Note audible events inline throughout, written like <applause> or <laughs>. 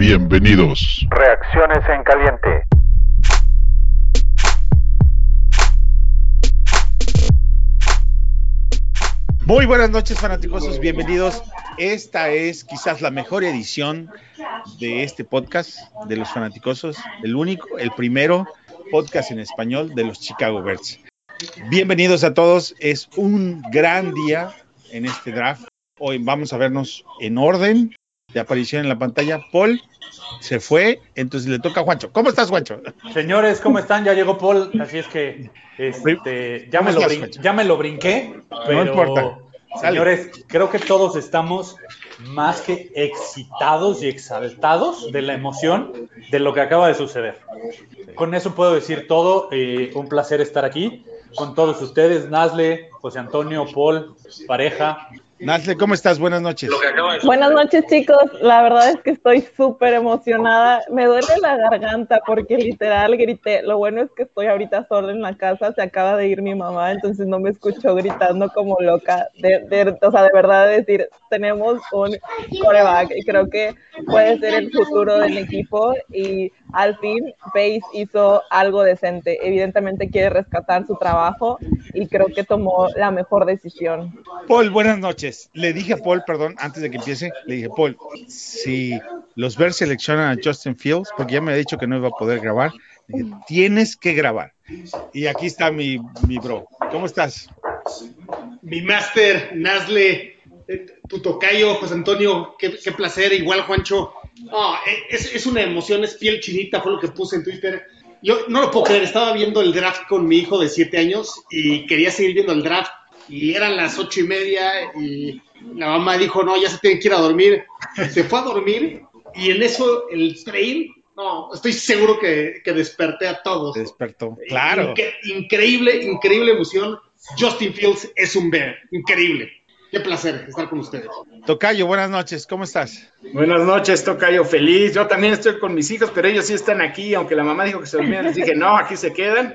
Bienvenidos. Reacciones en caliente. Muy buenas noches, fanáticos. Bienvenidos. Esta es quizás la mejor edición de este podcast de los fanaticosos, el único, el primero podcast en español de los Chicago Bears. Bienvenidos a todos. Es un gran día en este draft. Hoy vamos a vernos en orden de aparición en la pantalla. Paul se fue, entonces le toca a Juancho. ¿Cómo estás, Juancho? Señores, ¿cómo están? Ya llegó Paul, así es que este, ya, me lo estás, ya me lo brinqué, pero importa. Sale. señores, creo que todos estamos más que excitados y exaltados de la emoción de lo que acaba de suceder. Con eso puedo decir todo, eh, un placer estar aquí con todos ustedes, Nazle, José Antonio, Paul, pareja. Nazle, ¿cómo estás? Buenas noches. Buenas noches chicos, la verdad es que estoy súper emocionada, me duele la garganta porque literal grité, lo bueno es que estoy ahorita sola en la casa, se acaba de ir mi mamá, entonces no me escucho gritando como loca, de, de- o sea, de verdad decir, tenemos un coreback y creo que puede ser el futuro del equipo y al fin Pace hizo algo decente, evidentemente quiere rescatar su trabajo y creo que tomó la mejor decisión. Paul, buenas noches. Le dije a Paul, perdón, antes de que empiece, le dije, Paul, si los Bears seleccionan a Justin Fields, porque ya me ha dicho que no iba a poder grabar, dije, tienes que grabar. Y aquí está mi, mi bro. ¿Cómo estás? Mi máster, Nazle, tu tocayo, José Antonio, qué, placer, igual Juancho. No, eh, es, es una emoción, es piel chinita, fue lo que puse en Twitter. Yo no lo puedo creer, estaba viendo el draft con mi hijo de siete años y quería seguir viendo el draft y eran las ocho y media y la mamá dijo, no, ya se tienen que ir a dormir. Se fue a dormir y en eso el train, no, estoy seguro que, que desperté a todos. Despertó. Claro. Incre- increíble, increíble emoción. Justin Fields es un bear. Increíble. Qué placer estar con ustedes. Tocayo, buenas noches. ¿Cómo estás? Buenas noches, Tocayo, feliz. Yo también estoy con mis hijos, pero ellos sí están aquí, aunque la mamá dijo que se dormían, les dije, no, aquí se quedan.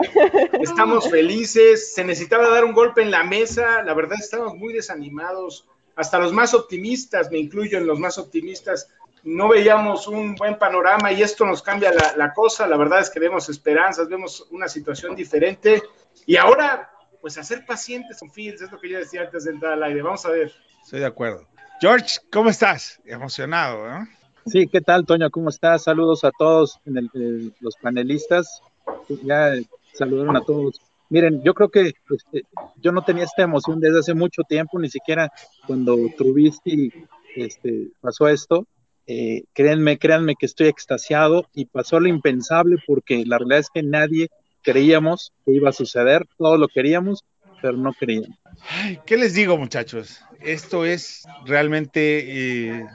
Estamos felices, se necesitaba dar un golpe en la mesa, la verdad estamos muy desanimados, hasta los más optimistas, me incluyo en los más optimistas, no veíamos un buen panorama y esto nos cambia la, la cosa, la verdad es que vemos esperanzas, vemos una situación diferente y ahora, pues a ser pacientes con Fields, es lo que yo decía antes de entrar al aire, vamos a ver. Estoy de acuerdo. George, ¿cómo estás? Emocionado, ¿no? Sí, ¿qué tal, Toño? ¿Cómo estás? Saludos a todos en el- el- los panelistas. Ya eh, saludaron a todos. Miren, yo creo que este, yo no tenía esta emoción desde hace mucho tiempo, ni siquiera cuando Trubisky este, pasó esto. Eh, créanme, créanme que estoy extasiado y pasó lo impensable porque la realidad es que nadie creíamos que iba a suceder, todos lo queríamos, pero no creíamos. ¿Qué les digo, muchachos? Esto es realmente. eh,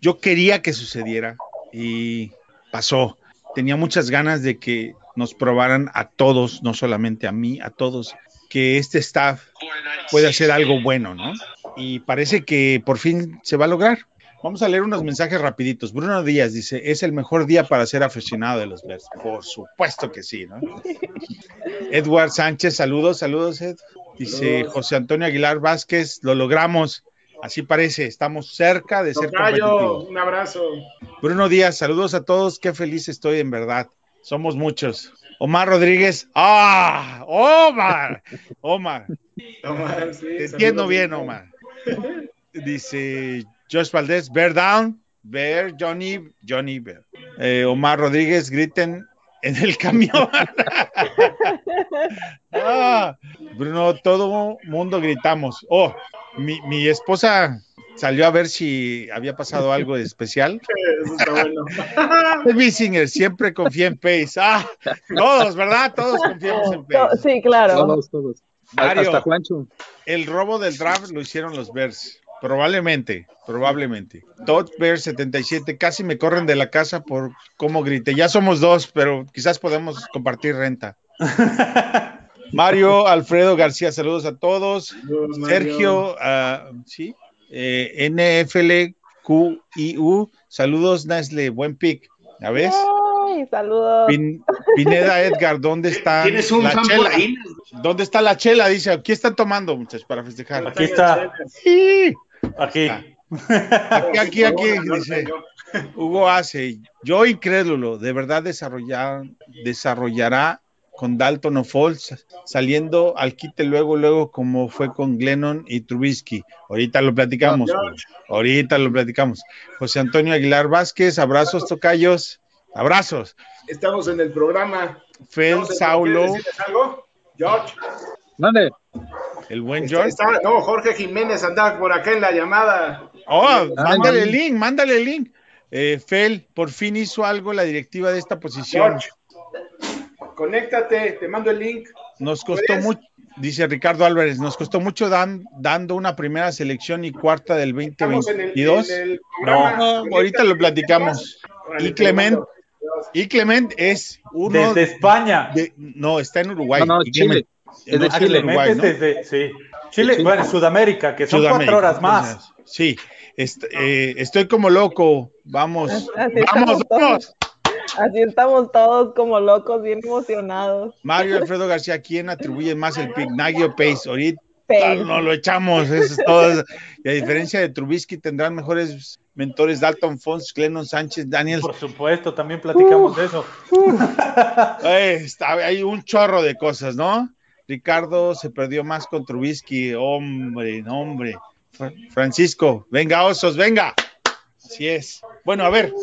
yo quería que sucediera y pasó. Tenía muchas ganas de que nos probaran a todos, no solamente a mí, a todos, que este staff puede hacer algo bueno, ¿no? Y parece que por fin se va a lograr. Vamos a leer unos mensajes rapiditos. Bruno Díaz dice, es el mejor día para ser aficionado de los Bears. Por supuesto que sí, ¿no? <laughs> Edward Sánchez, saludos, saludos, Ed. Dice José Antonio Aguilar Vázquez, lo logramos. Así parece, estamos cerca de ser competitivos. un abrazo. Bruno Díaz, saludos a todos, qué feliz estoy en verdad. Somos muchos. Omar Rodríguez, ¡ah! ¡Omar! Omar, Omar, sí, te entiendo bien, Omar. Dice Josh Valdés, Bear Down, Bear, Johnny, Johnny Bear. Eh, Omar Rodríguez, griten en el camión. <laughs> Ah, Bruno, todo mundo gritamos. Oh, mi, mi esposa salió a ver si había pasado algo de especial. <laughs> Eso está bueno. <laughs> Siempre confía en Pace. Ah, todos, ¿verdad? Todos confiamos en Pace. Sí, claro. Todos, todos. Mario. Hasta Juancho. El robo del draft lo hicieron los Bears. Probablemente, probablemente. Todd Bears 77, casi me corren de la casa por cómo grité. Ya somos dos, pero quizás podemos compartir renta. <laughs> Mario Alfredo García, saludos a todos. Sergio, ah, sí, eh, NFLQIU, saludos Nestle, buen pick. ¿Ya ves? Ay, saludos. Pin- Pineda Edgar, ¿dónde está Tienes un la fan por chela? ahí. ¿Dónde está la chela? Dice, aquí están tomando, muchachos, para festejar. Aquí está, Sí. Aquí. Aquí, aquí, aquí, dice. Hugo hace, yo incrédulo, de verdad desarrollar, desarrollará con Dalton o Foles saliendo al quite luego, luego como fue con Glennon y Trubisky. Ahorita lo platicamos. Ahorita lo platicamos. José Antonio Aguilar Vázquez, abrazos, tocayos, abrazos. Estamos en el programa. Fel Saulo, ¿quieres decirles algo? George. Mande. El buen George. está- no, Jorge Jiménez andaba por acá en la llamada. Oh, Ah, mándale no. el link, mándale el link. Eh, Fel, por fin hizo algo la directiva de esta posición. George, conéctate, te mando el link. Nos costó mucho, dice Ricardo Álvarez, nos costó mucho dan- dando una primera selección y cuarta del Estamos en el, 2022. en el programa. No, ahorita lo platicamos. Y Clement, y Clement es uno Desde España. de- no, está en Uruguay. No, no, Chile. Es de no, Ah, Chile, Clemente Uruguay, es ¿no? desde, sí. Chile, bueno, Sudamérica, que son Sudamérica. cuatro horas más. Entonces, Sí, est- eh, estoy como loco. Vamos, Así vamos, estamos vamos. Así estamos todos como locos, bien emocionados. Mario Alfredo García, ¿quién atribuye más el pick? Nagy o Pace? Ahorita Pace. no lo echamos, eso es todo. Y a diferencia de Trubisky, tendrán mejores mentores Dalton Fons, Glennon Sánchez, Daniel. Por supuesto, también platicamos de eso. Eh, está- hay un chorro de cosas, ¿no? Ricardo se perdió más con Trubisky, hombre, hombre. Fra- Francisco, venga, osos, venga. Así es. Bueno, a ver,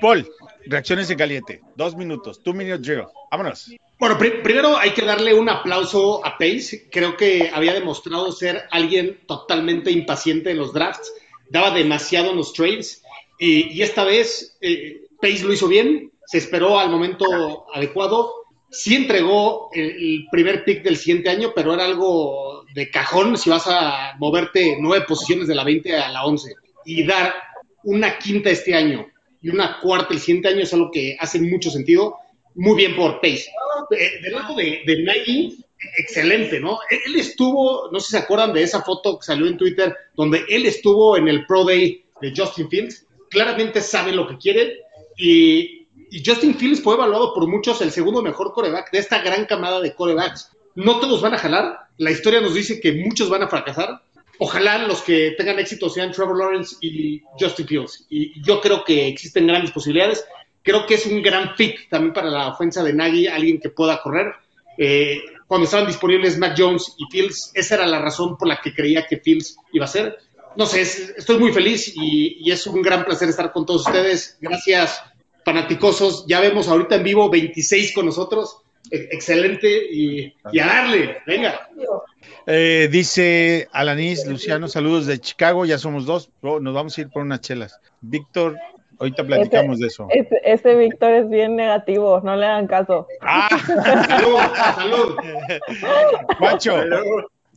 Paul, reacciones en caliente. Dos minutos, two minute drill. Vámonos. Bueno, pri- primero hay que darle un aplauso a Pace. Creo que había demostrado ser alguien totalmente impaciente en los drafts. Daba demasiado en los trades. Y, y esta vez eh, Pace lo hizo bien. Se esperó al momento adecuado. Sí entregó el, primer pick del siguiente año, pero era algo de cajón si vas a moverte nueve posiciones de la 20 a la 11. Y dar una quinta este año y una cuarta el siguiente año es algo que hace mucho sentido. Muy bien por Pace. Eh, del lado de, de excelente, ¿no? Él estuvo, no sé si se acuerdan de esa foto que salió en Twitter, donde él estuvo en el Pro Day de Justin Fields. Claramente sabe lo que quiere y, y Justin Fields fue evaluado por muchos el segundo mejor coreback de esta gran camada de corebacks. No todos van a jalar. La historia nos dice que muchos van a fracasar. Ojalá los que tengan éxito sean Trevor Lawrence y Justin Fields. Y yo creo que existen grandes posibilidades. Creo que es un gran fit también para la ofensa de Nagy, alguien que pueda correr. Eh, cuando estaban disponibles Mac Jones y Fields, esa era la razón por la que creía que Fields iba a ser. No sé, es- estoy muy feliz y es un gran placer estar con todos ustedes. Gracias, fanaticosos. Ya vemos ahorita en vivo 26 con nosotros. E- excelente y, y a darle, venga. Eh, dice Alanis Luciano, saludos de Chicago, ya somos dos, Bro, nos vamos a ir por unas chelas. Víctor, ahorita platicamos de eso. Ese, ese Víctor es bien negativo, no le hagan caso. Ah, <laughs> Salud, salud. Juancho,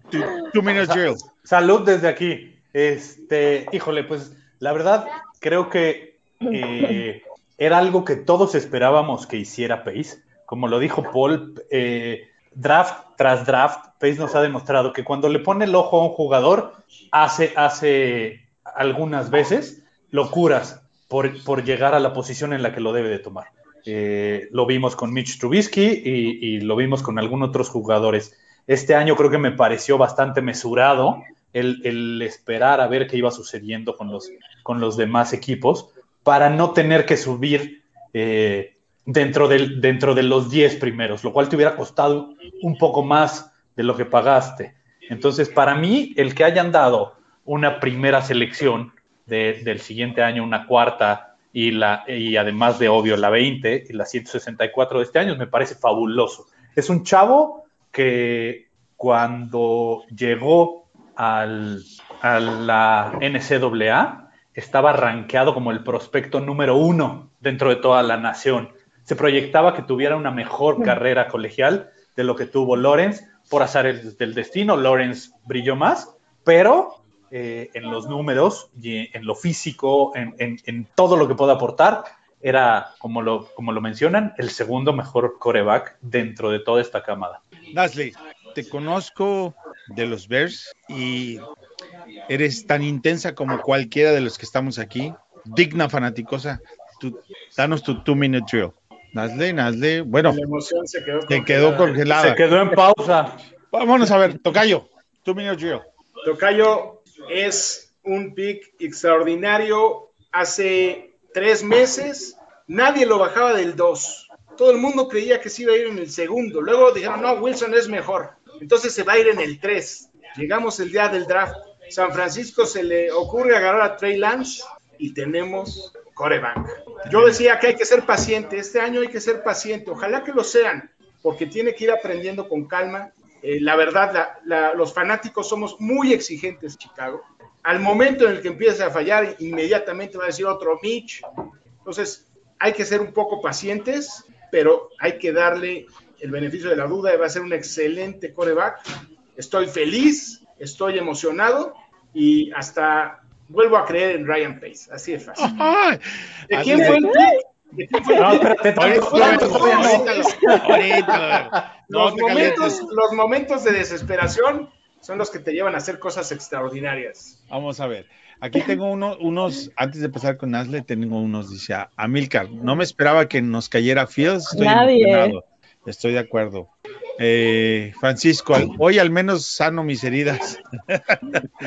tu, two minutes drill. Salud desde aquí. Este, híjole, pues la verdad creo que eh, era algo que todos esperábamos que hiciera Pace. Como lo dijo Paul, eh, draft tras draft, Pace nos ha demostrado que cuando le pone el ojo a un jugador, hace, hace algunas veces locuras por, por llegar a la posición en la que lo debe de tomar. Eh, lo vimos con Mitch Trubisky y, y lo vimos con algunos otros jugadores. Este año creo que me pareció bastante mesurado el, el esperar a ver qué iba sucediendo con los, con los demás equipos para no tener que subir eh, dentro, dentro de los 10 primeros, lo cual te hubiera costado un poco más de lo que pagaste. Entonces, para mí, el que hayan dado una primera selección de, del siguiente año, una cuarta y, la, y además de obvio la 20 y la 164 de este año, me parece fabuloso. Es un chavo que cuando llegó al, a la NCAA estaba rankeado como el prospecto número uno dentro de toda la nación. Se proyectaba que tuviera una mejor carrera colegial de lo que tuvo Lawrence. Por azar del destino, Lawrence brilló más, pero eh, en los números y en lo físico, en, en, en, todo lo que puede aportar, era, como lo, como lo mencionan, el segundo mejor coreback dentro de toda esta camada. Nasley, te conozco de los Bears y eres tan intensa como cualquiera de los que estamos aquí, digna fanaticosa. Tú, danos tu two minute drill. Nasley, Nasley, bueno, La emoción se quedó te quedó congelada. Se quedó en pausa. Vámonos a ver, Tocayo, two minute drill. Tocayo es un pick extraordinario. Hace tres meses, nadie lo bajaba del 2. Todo el mundo creía que se iba a ir en el segundo. Luego dijeron, no, Wilson es mejor. Entonces se va a ir en el 3. Llegamos el día del draft. San Francisco se le ocurre agarrar a Trey Lance y tenemos coreback. Yo decía que hay que ser paciente. Este año hay que ser paciente. Ojalá que lo sean, porque tiene que ir aprendiendo con calma. Eh, la verdad, los fanáticos somos muy exigentes, Chicago. Al momento en el que empiece a fallar, inmediatamente va a decir otro Mitch. Entonces, hay que ser un poco pacientes, pero hay que darle el beneficio de la duda. Va a ser un excelente coreback. Estoy feliz, estoy emocionado y hasta vuelvo a creer en Ryan Pace. Así de fácil. <laughs> Ay, ¿De quién fue el no Los momentos, los momentos de desesperación son los que te llevan a hacer cosas extraordinarias. Vamos a ver. Aquí tengo uno, unos, antes de pasar con Asle, tengo unos, dice a Amilcar, no me esperaba que nos cayera Fields, estoy Nadie. emocionado. Estoy de acuerdo. Eh, Francisco, hoy al menos sano mis heridas.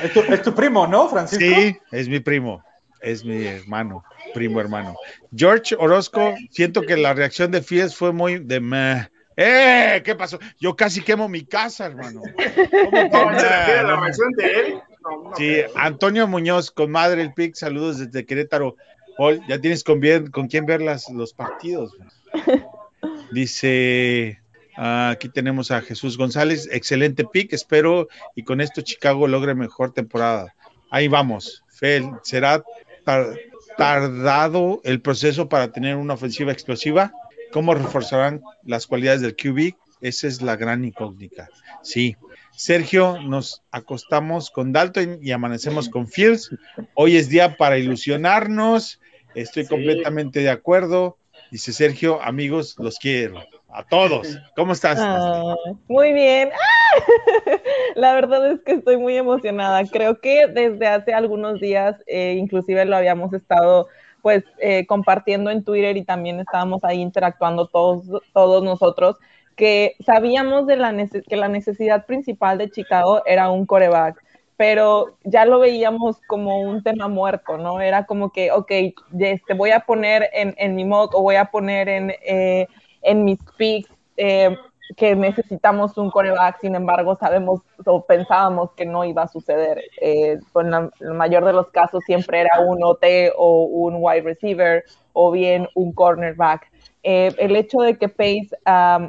Es tu, es tu primo, ¿no, Francisco? Sí, es mi primo, es mi hermano, primo hermano. George Orozco, siento que la reacción de Fields fue muy de meh. ¡Eh! ¿Qué pasó? Yo casi quemo mi casa, hermano. <laughs> ¿Cómo la reacción de él? No, no Sí. Antonio Muñoz, con Madre el Pic, saludos desde Querétaro. Paul, ya tienes con, bien- con quién ver las, los partidos. <laughs> Dice, aquí tenemos a Jesús González, excelente pick, espero y con esto Chicago logre mejor temporada. Ahí vamos, Fel, ¿será tar- tardado el proceso para tener una ofensiva explosiva? ¿Cómo reforzarán las cualidades del QB? Esa es la gran incógnita. Sí. Sergio, nos acostamos con Dalton y amanecemos con Fields. Hoy es día para ilusionarnos. Estoy Sí. completamente de acuerdo. Dice Sergio, amigos, los quiero. A todos. <laughs> ¿Cómo estás? Ah, muy bien. <laughs> ¡Ah! La verdad es que estoy muy emocionada. Creo que desde hace algunos días, eh, inclusive lo habíamos estado pues eh, compartiendo en Twitter y también estábamos ahí interactuando todos, todos nosotros, que sabíamos de la que la necesidad principal de Chicago era un coreback, pero ya lo veíamos como un tema muerto, ¿no? Era como que, ok, este, voy a poner en, en mi mock o voy a poner en, eh, en mis picks eh, que necesitamos un coreback, sin embargo, sabemos o pensábamos que no iba a suceder. Eh, con la, el mayor de los casos siempre era un OT o un wide receiver o bien un cornerback. Eh, el hecho de que Pace um,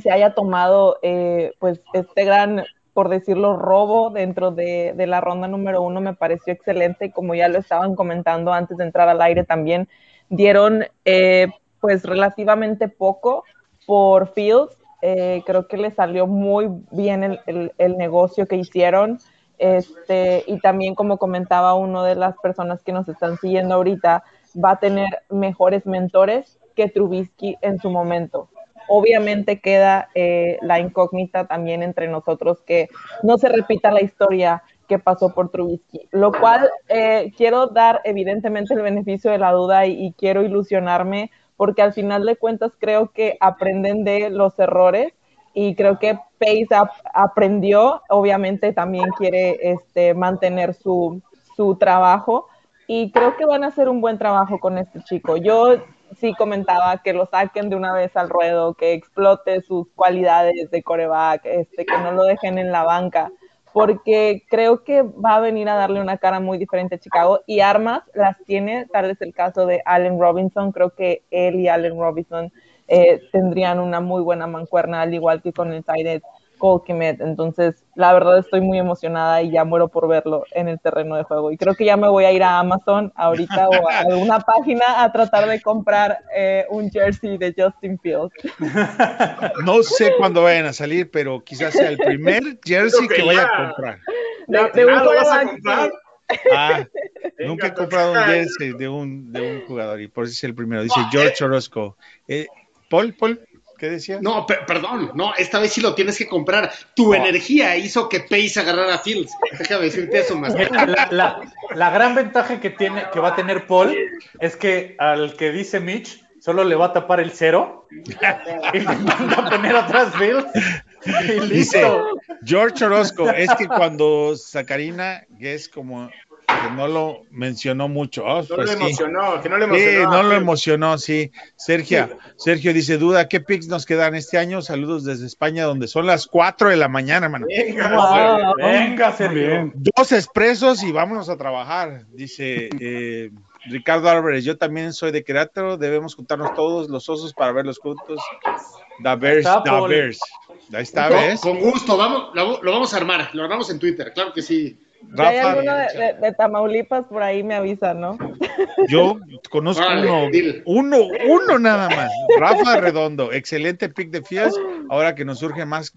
se haya tomado eh, pues este gran, por decirlo, robo dentro de, de, la ronda número uno me pareció excelente. Como ya lo estaban comentando antes de entrar al aire también, dieron eh, pues relativamente poco por Fields. Eh, creo que le salió muy bien el, el, negocio que hicieron. Este, y también, como comentaba uno de las personas que nos están siguiendo ahorita, va a tener mejores mentores que Trubisky en su momento. Obviamente queda eh, la incógnita también entre nosotros que no se repita la historia que pasó por Trubisky, lo cual eh, quiero dar evidentemente el beneficio de la duda y quiero ilusionarme porque al final de cuentas creo que aprenden de los errores y creo que Pace ap aprendió, obviamente también quiere este, mantener su, su trabajo y creo que van a hacer un buen trabajo con este chico. Yo sí comentaba que lo saquen de una vez al ruedo, que explote sus cualidades de coreback, este, que no lo dejen en la banca, porque creo que va a venir a darle una cara muy diferente a Chicago y armas las tiene, tal es el caso de Allen Robinson, creo que él y Allen Robinson eh, tendrían una muy buena mancuerna, al igual que con el Cole Kemet. Entonces, la verdad estoy muy emocionada y ya muero por verlo en el terreno de juego. Y creo que ya me voy a ir a Amazon ahorita o a alguna <laughs> página a tratar de comprar eh, un jersey de Justin Fields. <laughs> No sé cuándo vayan a salir, pero quizás sea el primer jersey que, que vaya a comprar. De, de, de un ¿Lo vas a comprar? Ah, <laughs> Venga, nunca he comprado un jersey de un, de un jugador y por eso es el primero. Dice George Orozco. Eh, Paul, Paul, ¿qué decía? No, per perdón, no, esta vez sí lo tienes que comprar. Tu oh. energía hizo que Pace agarrara a Fields. Déjame decirte eso <laughs> más. La, la, la, gran ventaja que, tiene, que va a tener Paul es que al que dice Mitch solo le va a tapar el cero <laughs> y le manda a poner atrás Fields. Dice George Orozco, es que cuando Sacarina, que es como que no lo mencionó mucho. Oh, No pues le sí. emocionó, que no le Sí, emocionó. no lo emocionó, sí. Sergio, Sergio dice, duda, ¿qué picks nos quedan este año? Saludos desde España, donde son las 4 de la mañana, hermano. Venga, Sergio. Dos expresos y vámonos a trabajar, dice eh, Ricardo Álvarez. Yo también soy de Querétaro, debemos juntarnos todos los osos para verlos juntos. Da Bears, está, da Paul. Bears. Ahí está, Con, ¿ves? con gusto, vamos, lo, lo vamos a armar, lo armamos en Twitter, claro que sí. Si hay alguno de, de- de Tamaulipas por ahí me avisan, ¿no? <laughs> yo conozco uno, dile. uno, uno nada más. Rafa Redondo, excelente pick de Fields, ahora que nos surge más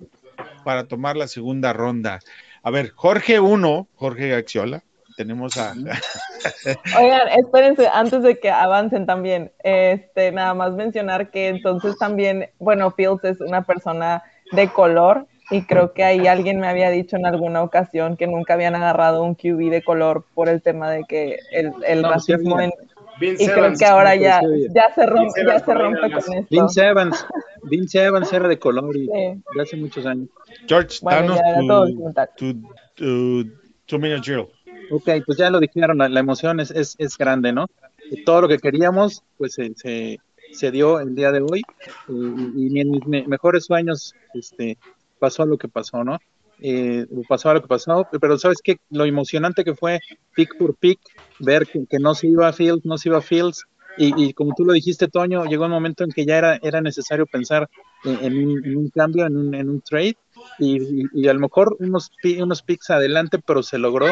para tomar la segunda ronda. A ver, Jorge 1, Jorge Gaxiola, tenemos a... <laughs> Oigan, espérense, antes de que avancen también, este, nada más mencionar que entonces también, bueno, Fields es una persona de color y creo que ahí alguien me había dicho en alguna ocasión que nunca habían agarrado un QB de color por el tema de que el, el No, sí racismo había. en, Vince y creo Evans. que ahora ya, sí ya se rompe, Vince ya Evans se rompe con esto. Vince Evans, Vince Evans era de color y Sí. hace muchos años. George, Bueno, danos tu, tu, tu, two minute drill. Ok, pues ya lo dijeron, la, la emoción es, es, es grande, ¿no? Y todo lo que queríamos, pues se, se, se dio el día de hoy y, y en mis me- mejores sueños este, pasó lo que pasó, ¿no? Eh, pasó lo que pasó, pero ¿sabes qué? Lo emocionante que fue pick por pick, ver que, que no se iba a Fields, no se iba a Fields, y, como tú lo dijiste, Toño, llegó un momento en que ya era, necesario pensar en, un, cambio, en un, trade, y, y- a lo mejor unos, unos picks adelante, pero se logró,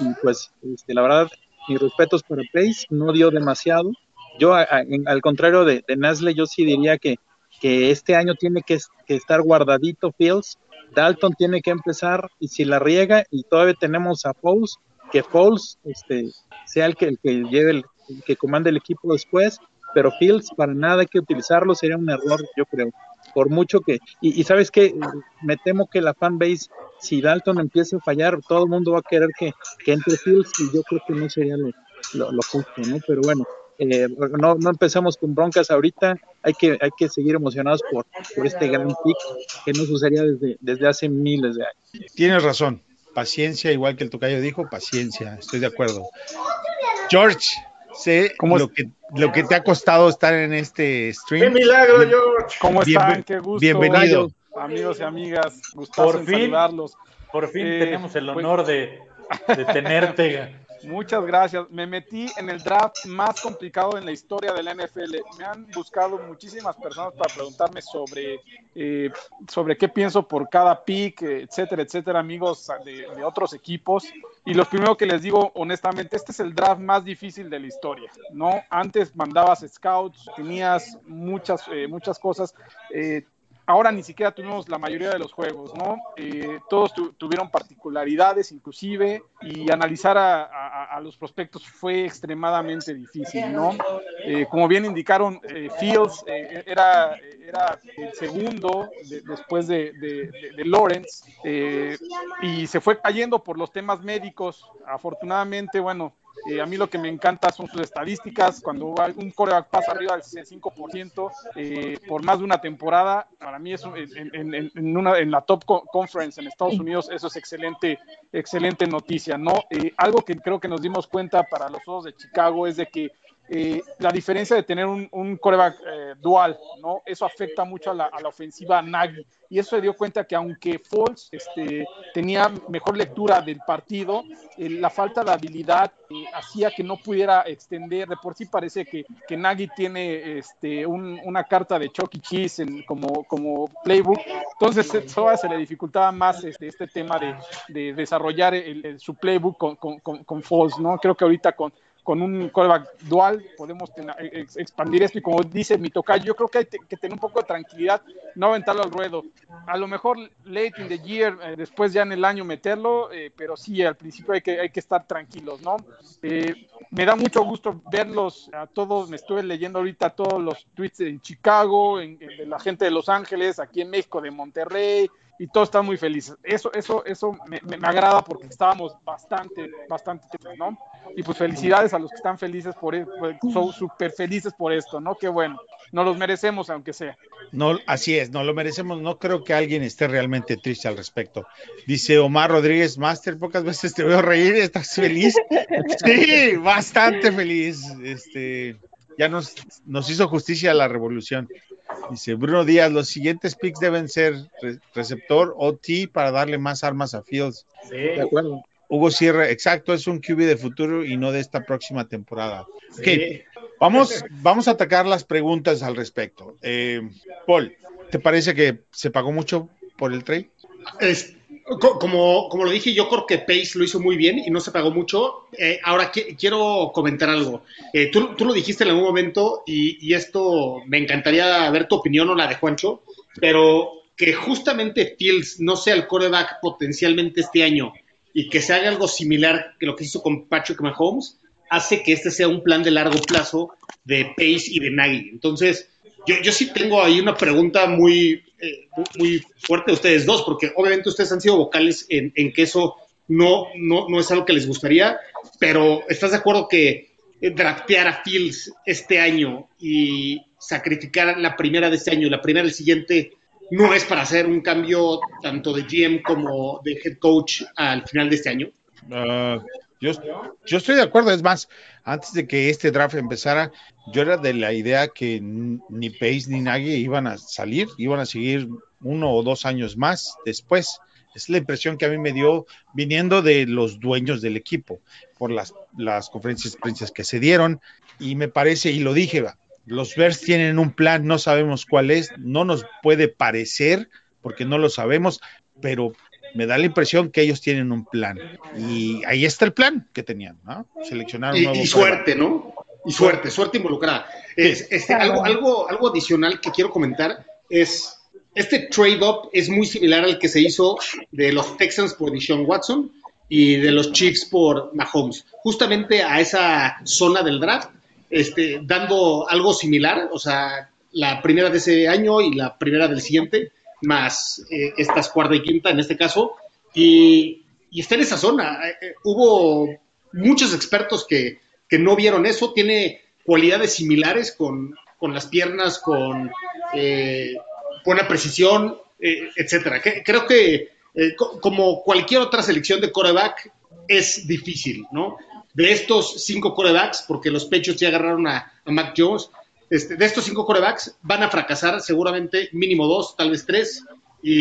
y pues este, la verdad, mis respetos para Pace, no dio demasiado. Yo, al contrario de, de Nasle, yo sí diría que, que este año tiene que, que estar guardadito Fields, Dalton tiene que empezar, y si la riega, y todavía tenemos a Foles, que Foles este, sea el que, el que lleve el, el que comande el equipo después, pero Fields para nada hay que utilizarlo, sería un error, yo creo. Por mucho que, y, y sabes que me temo que la fanbase, si Dalton empieza a fallar, todo el mundo va a querer que, que entre Fields, y yo creo que no sería lo, lo, lo justo, ¿no? Pero bueno, eh, no, no empezamos con broncas ahorita, hay que, hay que seguir emocionados por, por este gran pick que no sucedía desde, desde hace miles de años. Tienes razón. Paciencia, igual que el tocayo dijo, paciencia, estoy de acuerdo. George, sé ¿Cómo lo que, lo que te ha costado estar en este ¡Qué stream. milagro, George! ¿Cómo están? Qué gusto. bienvenido. Amigos y amigas, gustazo Por fin. saludarlos. Por fin Eh, tenemos el pues- honor de, de tenerte. <laughs> Muchas gracias. Me metí en el draft más complicado en la historia de la NFL. Me han buscado muchísimas personas para preguntarme sobre, eh, sobre qué pienso por cada pick, etcétera, etcétera, amigos de, de otros equipos. Y lo primero que les digo, honestamente, este es el draft más difícil de la historia. ¿no? Antes mandabas scouts, tenías muchas, eh, muchas cosas. eh, ahora ni siquiera tuvimos la mayoría de los juegos, ¿no? Eh, todos tu- tuvieron particularidades inclusive y analizar a, los prospectos fue extremadamente difícil, ¿no? Eh, como bien indicaron, eh, Fields eh, era, el segundo de- después de, de- Lawrence y se fue cayendo por los temas médicos. Afortunadamente, bueno, eh, a mí lo que me encanta son sus estadísticas. Cuando un coreback pasa arriba del 65% eh, por más de una temporada, para mí es en, en- en- una, en la top co- conference en Estados Unidos, eso es excelente, excelente noticia, ¿no? Eh, algo que creo que nos dimos cuenta para los Osos de Chicago es de que eh, la diferencia de tener un, un coreback eh, dual, ¿no? Eso afecta mucho a la, a la ofensiva Nagy. Y eso se dio cuenta que aunque Foles este, tenía mejor lectura del partido, eh, la falta de habilidad eh, hacía que no pudiera extender. De por sí parece que, que Nagy tiene este, un- una carta de Chucky Cheese en- como, como playbook. Entonces, eso se le dificultaba más este, este tema de, de desarrollar el- el- su playbook con, con, con, con Foles, ¿no? Creo que ahorita con, con un quarterback dual podemos ten- ex- expandir esto y como dice mi tocayo, yo creo que hay que tener un poco de tranquilidad, no aventarlo al ruedo. A lo mejor late in the year, eh, después ya en el año meterlo, eh, pero sí, al principio hay que, hay que estar tranquilos, ¿no? Eh, me da mucho gusto verlos a todos, me estuve leyendo ahorita todos los tweets en Chicago, en- de la gente de Los Ángeles, aquí en México, de Monterrey, y todos están muy felices. Eso, eso, eso me, me- me agrada porque estábamos bastante, bastante tristes, ¿no? Y pues felicidades a los que están felices por esto, son súper felices por esto, ¿no? Qué bueno, nos los merecemos aunque sea. No, así es, no lo merecemos. No creo que alguien esté realmente triste al respecto. Dice Omar Rodríguez, Master, pocas veces te veo reír, ¿estás feliz? <laughs> Sí, bastante feliz. Este, ya nos, nos hizo justicia la revolución. Dice Bruno Díaz, los siguientes picks deben ser re- receptor OT para darle más armas a Fields. De acuerdo. Hugo Sierra, exacto, es un QB de futuro y no de esta próxima temporada. Vamos, vamos a atacar las preguntas al respecto. Eh, Paul, ¿te parece que se pagó mucho por el trade? Es- como, como lo dije, yo creo que Pace lo hizo muy bien y no se pagó mucho. Eh, ahora qui- quiero comentar algo. Eh, tú, tú lo dijiste en algún momento y, y esto me encantaría ver tu opinión o la de Juancho, pero que justamente Fields no sea el coreback potencialmente este año y que se haga algo similar que lo que hizo con Patrick Mahomes, hace que este sea un plan de largo plazo de Pace y de Nagy. Entonces, yo, yo sí tengo ahí una pregunta muy, muy fuerte de ustedes dos, porque obviamente ustedes han sido vocales en, en que eso no, no, no es algo que les gustaría, pero ¿estás de acuerdo que eh, draftear a Fields este año y sacrificar la primera de este año y la primera del siguiente no es para hacer un cambio tanto de GM como de head coach al final de este año? Ah, yo, yo estoy de acuerdo, es más, antes de que este draft empezara, yo era de la idea que ni Pace ni Nagy iban a salir, iban a seguir uno o dos años más después. Es la impresión que a mí me dio viniendo de los dueños del equipo por las, las conferencias de que se dieron y me parece, y lo dije, los Bears tienen un plan, no sabemos cuál es, no nos puede parecer porque no lo sabemos, pero me da la impresión que ellos tienen un plan. Y ahí está el plan que tenían, ¿no? Seleccionar un Y, nuevo y suerte, ¿no? Y suerte, suerte involucrada. Es, este, algo, algo, algo adicional que quiero comentar es, este trade-up es muy similar al que se hizo de los Texans por Deshaun Watson y de los Chiefs por Mahomes, justamente a esa zona del draft, este, dando algo similar, o sea, la primera de ese año y la primera del siguiente, más eh, estas cuarta y quinta en este caso, y, está en esa zona. Eh, eh, hubo muchos expertos que, que no vieron eso, tiene cualidades similares con, con las piernas, con buena precisión, etcétera. Creo que co- como cualquier otra selección de coreback es difícil, ¿no? De estos cinco corebacks, porque los pechos ya agarraron a, a Mac Jones, este, de estos cinco corebacks van a fracasar seguramente mínimo dos, tal vez tres, y,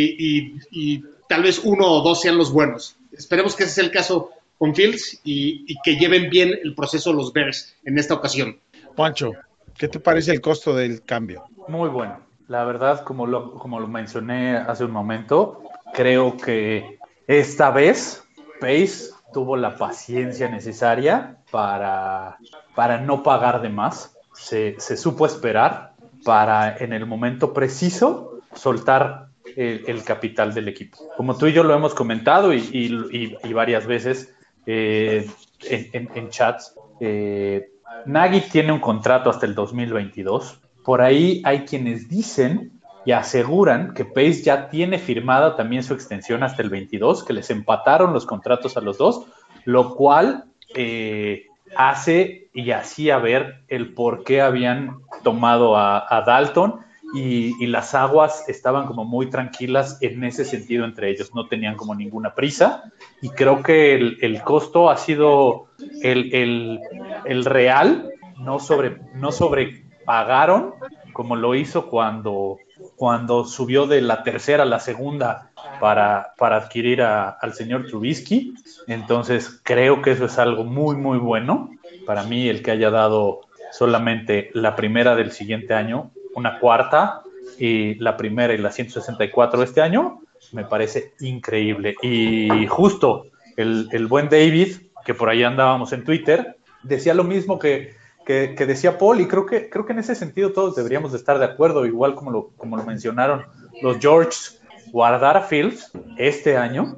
y- y tal vez uno o dos sean los buenos. Esperemos que ese sea el caso con Fields y, y que lleven bien el proceso los Bears en esta ocasión. Juancho, ¿qué te parece el costo del cambio? Muy bueno. La verdad, como lo, como lo mencioné hace un momento, creo que esta vez Pace tuvo la paciencia necesaria para, para no pagar de más. Se, supo esperar para en el momento preciso soltar el, capital del equipo. Como tú y yo lo hemos comentado y, varias veces eh, en chats, eh, Nagy tiene un contrato hasta el 2022. Por ahí hay quienes dicen y aseguran que Pace ya tiene firmada también su extensión hasta el 22, que les empataron los contratos a los dos, lo cual eh, hace y hacía ver el por qué habían tomado a, Dalton y, las aguas estaban como muy tranquilas en ese sentido entre ellos, no tenían como ninguna prisa y creo que el, costo ha sido el, el- real, no sobre, no sobrepagaron como lo hizo cuando, cuando subió de la tercera a la segunda para, para adquirir al señor Trubisky. Entonces creo que eso es algo muy, muy bueno. Para mí el que haya dado solamente la primera del siguiente año, una cuarta y la primera y la 164 este año, me parece increíble. Y justo el, el buen David, que por ahí andábamos en Twitter, decía lo mismo que, que, decía Paul y creo que, creo que en ese sentido todos deberíamos de estar de acuerdo, igual como lo, como lo mencionaron los George, guardar Fields este año,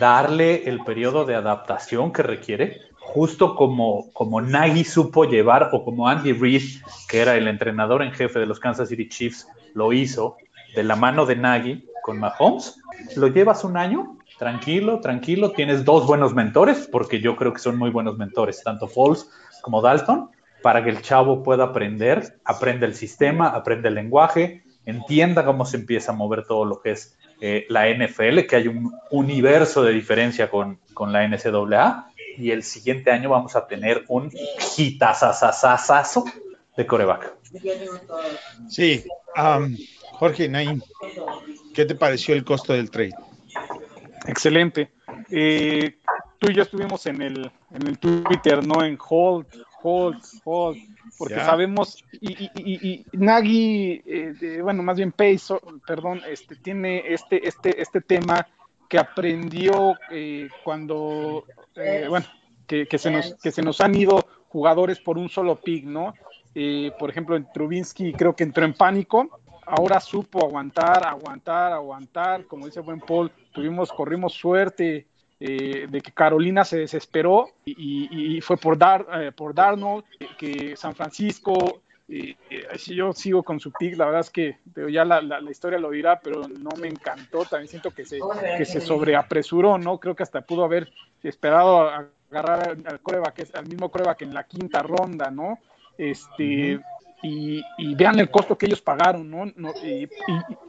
darle el periodo de adaptación que requiere, justo como, como Nagy supo llevar o como Andy Reid, que era el entrenador en jefe de los Kansas City Chiefs, lo hizo de la mano de Nagy con Mahomes, lo llevas un año, tranquilo, tranquilo, tienes dos buenos mentores, porque yo creo que son muy buenos mentores, tanto Foles como Dalton, para que el chavo pueda aprender, aprenda el sistema, aprenda el lenguaje, entienda cómo se empieza a mover todo lo que es eh, la NFL, que hay un universo de diferencia con, con la NCAA, y el siguiente año vamos a tener un hitazazazazo de coreback. Sí, um, Jorge Naim, ¿qué te pareció el costo del trade? Excelente. Eh, tú y yo estuvimos en el, en el Twitter, ¿no? En hold, hold, hold, porque Ya. sabemos, y, y, y, y Nagy, eh, de- bueno, más bien Pace, perdón, este, tiene este, este, este tema que aprendió eh, cuando, eh, bueno, que, que se nos, que se nos han ido jugadores por un solo pick, ¿no? Eh, por ejemplo, en Trubinsky creo que entró en pánico, ahora supo aguantar, aguantar, aguantar, como dice buen Paul, tuvimos, corrimos suerte eh, de que Carolina se desesperó y, y- fue por, Dar, eh, por Darnold, eh, que San Francisco, eh, eh, yo sigo con su pick, la verdad es que ya la, la- la historia lo dirá, pero no me encantó, también siento que se, que se sobreapresuró, ¿no? Creo que hasta pudo haber esperado a agarrar al, al coreback, al mismo coreback en la quinta ronda, ¿no? Este, y, vean el costo que ellos pagaron, ¿no? Y,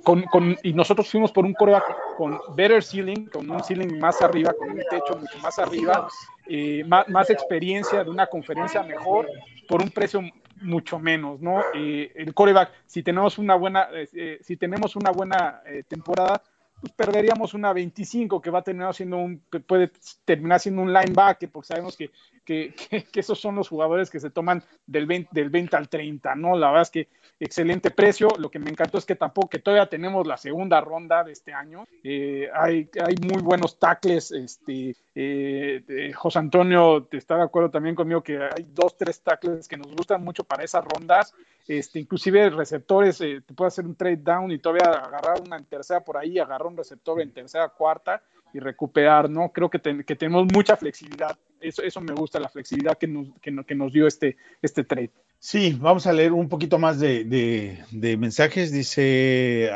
con- nosotros fuimos por un coreback con better ceiling, con un ceiling más arriba, con un techo mucho más arriba, eh, más, más experiencia de una conferencia mejor, por un precio mucho menos, ¿no? Eh, el coreback, si tenemos una buena, eh, eh, si tenemos una buena temporada, pues perderíamos una 25 que va a terminar siendo un, puede terminar siendo un linebacker, porque sabemos que, que, esos son los jugadores que se toman del 20, del 20 al 30, ¿no? La verdad es que excelente precio. Lo que me encantó es que tampoco, que todavía tenemos la segunda ronda de este año. Eh, hay, hay muy buenos tackles. Este, eh, eh, José Antonio, te está de acuerdo también conmigo que hay dos, tres tackles que nos gustan mucho para esas rondas. Este, inclusive receptores, te puede hacer un trade down y todavía agarrar una en tercera por ahí, agarrar un receptor en tercera, cuarta y recuperar, ¿no? Creo que, que tenemos mucha flexibilidad. Eso, eso me gusta, la flexibilidad que nos, que, que nos dio este, este trade. Sí, vamos a leer un poquito más de, de- mensajes. Dice,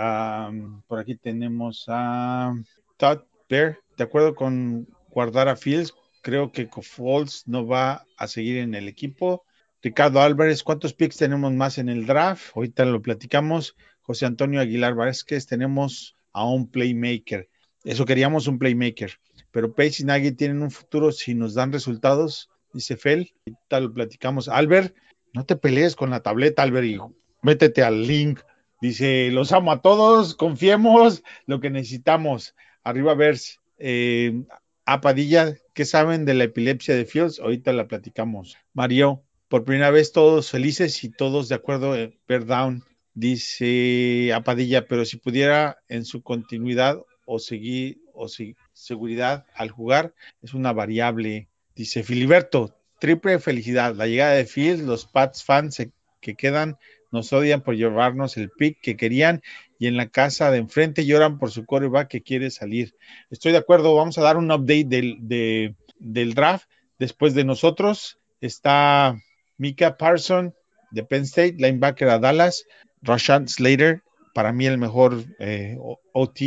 por aquí tenemos a Todd Bear, de acuerdo con guardar a Fields, creo que Foles no va a seguir en el equipo. Ricardo Álvarez, ¿cuántos picks tenemos más en el draft? Ahorita lo platicamos. José Antonio Aguilar Vázquez, tenemos a un playmaker. Eso queríamos un playmaker. Pero Pace y Nagy tienen un futuro si nos dan resultados, dice Fel. Ahorita lo platicamos. Albert, no te pelees con la tableta, Albert, y métete al link. Dice, los amo a todos, confiemos lo que necesitamos. Arriba Vers, eh, a Padilla, ¿qué saben de la epilepsia de Fields? Ahorita la platicamos. Mario, por primera vez todos felices y todos de acuerdo en Bear Down. Dice a Padilla, pero si pudiera en su continuidad o seguir o si, seguridad al jugar es una variable. Dice Filiberto, triple felicidad. La llegada de Fields, los Pats fans que quedan nos odian por llevarnos el pick que querían y en la casa de enfrente lloran por su coreback que quiere salir. Estoy de acuerdo, vamos a dar un update del, de- del draft. Después de nosotros está Mika Parson de Penn State, linebacker a Dallas, Rashad Slater, para mí el mejor eh, OT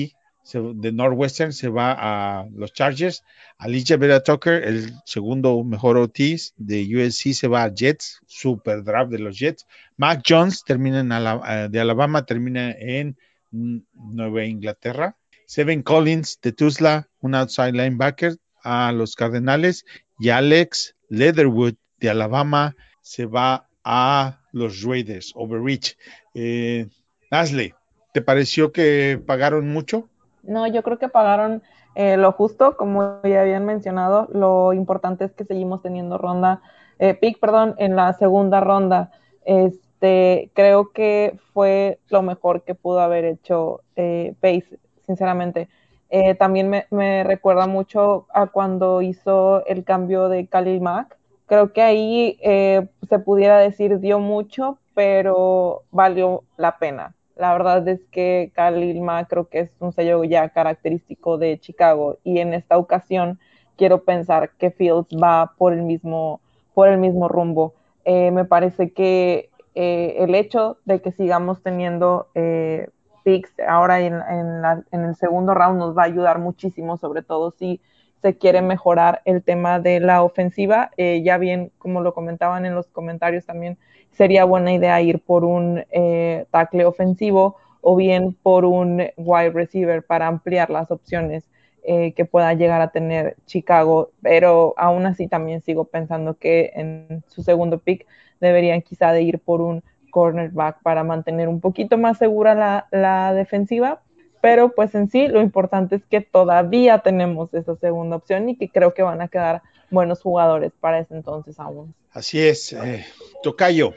de Northwestern, se va a los Chargers. Alicia Vera Tucker, el segundo mejor OT de USC, se va a Jets, super draft de los Jets. Mac Jones termina en eh, de Alabama, termina en Nueva Inglaterra. Seven Collins de Tuzla, un outside linebacker a los Cardenales. Y Alex Leatherwood de Alabama se va a los Raiders, Overreach. Eh, Ashley, ¿te pareció que pagaron mucho? No, yo creo que pagaron eh, lo justo, como ya habían mencionado. Lo importante es que seguimos teniendo ronda, eh, pick, perdón, en la segunda ronda. Este, creo que fue lo mejor que pudo haber hecho eh, Pace, sinceramente. Eh, también me, recuerda mucho a cuando hizo el cambio de Khalil Mack. Creo que ahí eh, se pudiera decir dio mucho, pero valió la pena. La verdad es que Khalil Mack creo que es un sello ya característico de Chicago y en esta ocasión quiero pensar que Fields va por el mismo, por el mismo rumbo. Eh, me parece que eh, el hecho de que sigamos teniendo eh, picks ahora en, en, la, en el segundo round nos va a ayudar muchísimo, sobre todo si se quiere mejorar el tema de la ofensiva. Eh, ya bien, como lo comentaban en los comentarios también, sería buena idea ir por un eh, tackle ofensivo o bien por un wide receiver para ampliar las opciones eh, que pueda llegar a tener Chicago. Pero aún así también sigo pensando que en su segundo pick deberían quizá de ir por un cornerback para mantener un poquito más segura la, la defensiva pero pues en sí lo importante es que todavía tenemos esa segunda opción y que creo que van a quedar buenos jugadores para ese entonces aún. Así es, eh, Tocayo,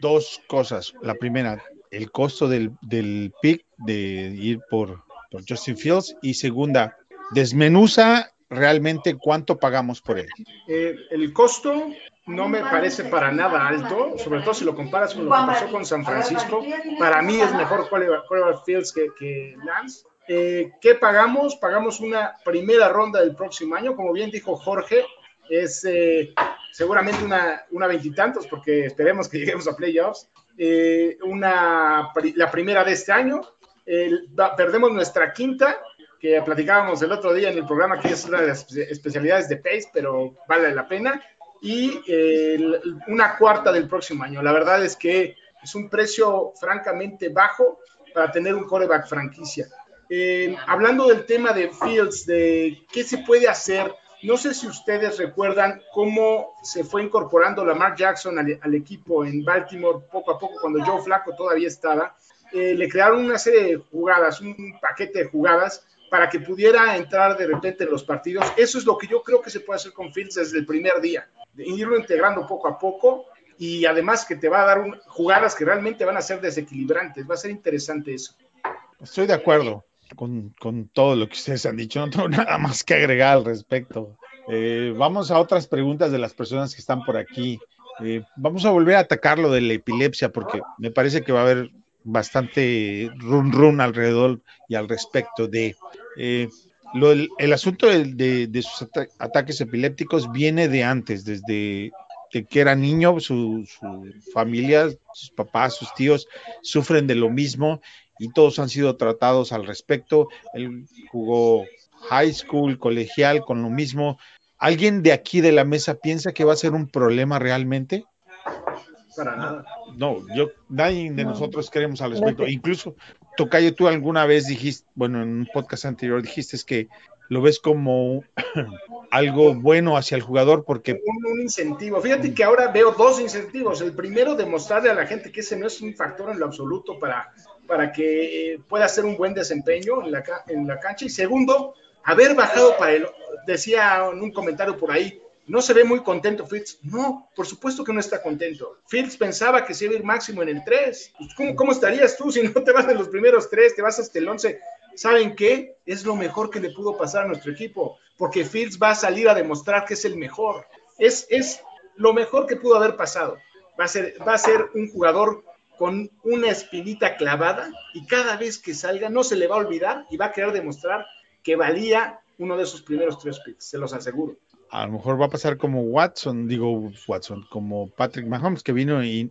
dos cosas. La primera, el costo del, del pick de ir por, por Justin Fields y segunda, desmenuza realmente cuánto pagamos por él. Eh, el costo no me parece para nada alto, sobre todo si lo comparas con lo que pasó con San Francisco. Para mí es mejor Quarterback Fields que, que Lance. Eh, ¿Qué pagamos? Pagamos una primera ronda del próximo año, como bien dijo Jorge, es eh, seguramente una veintitantos, porque esperemos que <laughs> lleguemos a playoffs. Eh, una, la primera de este año, perdemos nuestra quinta, que platicábamos el otro día en el programa, que es una de las especialidades de Pace, pero vale la pena y eh, una cuarta del próximo año. La verdad es que es un precio francamente bajo para tener un coreback franquicia. Eh, hablando del tema de Fields, de qué se puede hacer, no sé si ustedes recuerdan cómo se fue incorporando Lamar Jackson al, equipo en Baltimore poco a poco cuando Joe Flaco todavía estaba. Eh, le crearon una serie de jugadas, un paquete de jugadas para que pudiera entrar de repente en los partidos. Eso es lo que yo creo que se puede hacer con Fields desde el primer día irlo integrando poco a poco y además que te va a dar jugadas que realmente van a ser desequilibrantes. Va a ser interesante eso. Estoy de acuerdo con, todo lo que ustedes han dicho. No tengo <laughs> nada más que agregar al respecto. Eh, vamos a otras preguntas de las personas que están por aquí. Eh, vamos a volver a atacar lo de la epilepsia porque me parece que va a haber bastante run run alrededor y al respecto de eh, el, asunto de, sus ataques epilépticos viene de antes, desde que era niño, su, familia, sus papás, sus tíos sufren de lo mismo y todos han sido tratados al respecto. Él jugó high school, colegial, con lo mismo. ¿Alguien de aquí de la mesa piensa que va a ser un problema realmente? Para nada. No, yo, nadie de nosotros queremos al respecto. Incluso Tocayo, tú alguna vez dijiste, bueno, en un podcast anterior dijiste que lo ves como <clears throat> algo bueno hacia el jugador porque... Un, incentivo. Fíjate que ahora veo dos incentivos. El primero, demostrarle a la gente que ese no es un factor en lo absoluto para, para que pueda hacer un buen desempeño en la, en la cancha. Y segundo, haber bajado para él. Decía en un comentario por ahí, no se ve muy contento Fields. No, por supuesto que no está contento. Fields pensaba que se iba a ir máximo en el 3. Pues, ¿cómo, estarías tú si no te vas de los primeros 3, te vas hasta el 11? ¿Saben qué? Es lo mejor que le pudo pasar a nuestro equipo, porque Fields va a salir a demostrar que es el mejor. Es, es lo mejor que pudo haber pasado. Va a, ser, va a ser un jugador con una espinita clavada y cada vez que salga no se le va a olvidar y va a querer demostrar que valía uno de esos primeros tres picks, se los aseguro a lo mejor va a pasar como Watson, digo Watson, como Patrick Mahomes que vino y,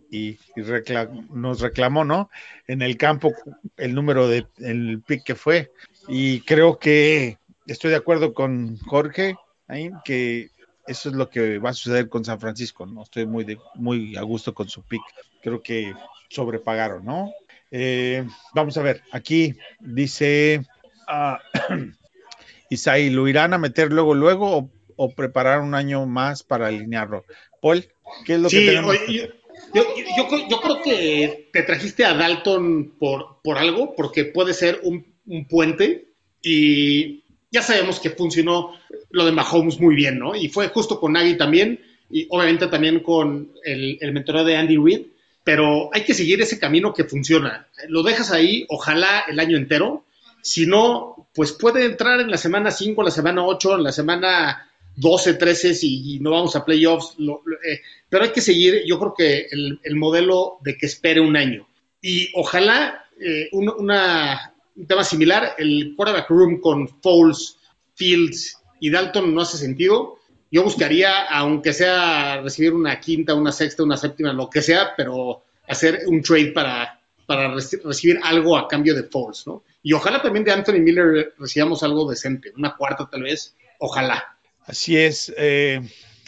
nos reclamó, ¿no? En el campo el número de el pick que fue. Y creo que estoy de acuerdo con Jorge ahí, que eso es lo que va a suceder con San Francisco, ¿no? Estoy muy, muy a gusto con su pick. Creo que sobrepagaron, ¿no? Eh, vamos a ver, aquí dice <clears throat> uh, Isaí, ¿lo irán a meter luego, luego o o preparar un año más para alinearlo. Paul, ¿qué es lo que tenemos? yo, creo que te trajiste a Dalton por, por algo, porque puede ser un, puente y ya sabemos que funcionó lo de Mahomes muy bien, ¿no? Y fue justo con Nagy también y obviamente también con el, el mentor de Andy Reid, pero hay que seguir ese camino que funciona. Lo dejas ahí, ojalá el año entero. Si no, pues puede entrar en la semana 5, la semana 8, en la semana 12, 13 y, no vamos a playoffs, eh, pero hay que seguir, yo creo que el, modelo de que espere un año. Y ojalá eh, un, tema similar, el quarterback room con Foles, Fields y Dalton no hace sentido. Yo buscaría, aunque sea recibir una quinta, una sexta, una séptima, lo que sea, pero hacer un trade para para reci- recibir algo a cambio de Foles, ¿no? Y ojalá también de Anthony Miller recibamos algo decente, una cuarta tal vez, ojalá. Así es. eh,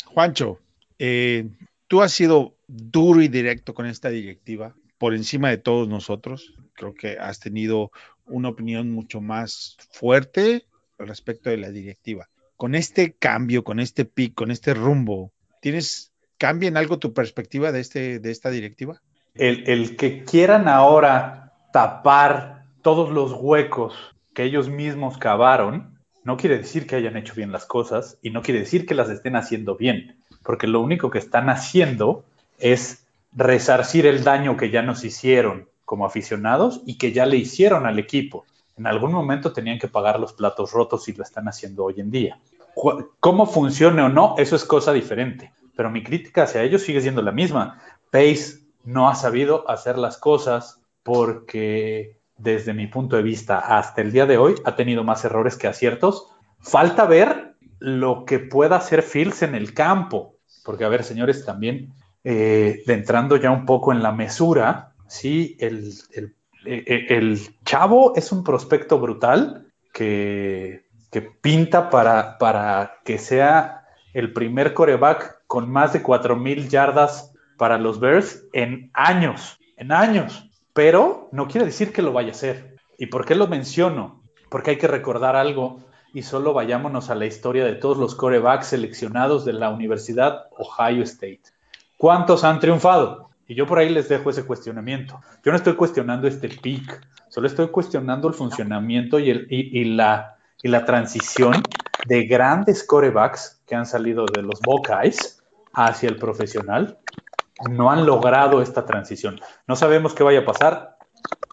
Juancho, eh, tú has sido duro y directo con esta directiva, por encima de todos nosotros. Creo que has tenido una opinión mucho más fuerte respecto de la directiva. Con este cambio, con este pick, con este rumbo, ¿tienes cambia en algo tu perspectiva de, este, de esta directiva? El que quieran ahora tapar todos los huecos que ellos mismos cavaron, no quiere decir que hayan hecho bien las cosas y no quiere decir que las estén haciendo bien, porque lo único que están haciendo es resarcir el daño que ya nos hicieron como aficionados y que ya le hicieron al equipo. En algún momento tenían que pagar los platos rotos y lo están haciendo hoy en día. ¿Cómo funcione o no? Eso es cosa diferente. Pero mi crítica hacia ellos sigue siendo la misma. Pace no ha sabido hacer las cosas porque desde mi punto de vista hasta el día de hoy ha tenido más errores que aciertos. Falta ver lo que pueda hacer Fields en el campo, porque a ver, señores, también eh, entrando ya un poco en la mesura, sí, el, el, el- el chavo es un prospecto brutal que, que pinta para, para que sea el primer coreback con más de 4.000 yardas para los Bears en años, en años. Pero no quiere decir que lo vaya a hacer. ¿Y por qué lo menciono? Porque hay que recordar algo y solo vayámonos a la historia de todos los corebacks seleccionados de la Universidad Ohio State. ¿Cuántos han triunfado? Y yo por ahí les dejo ese cuestionamiento. Yo no estoy cuestionando este pick, solo estoy cuestionando el funcionamiento y, el, y, la, y la transición de grandes corebacks que han salido de los Buckeyes hacia el profesional. No han logrado esta transición. No sabemos qué vaya a pasar.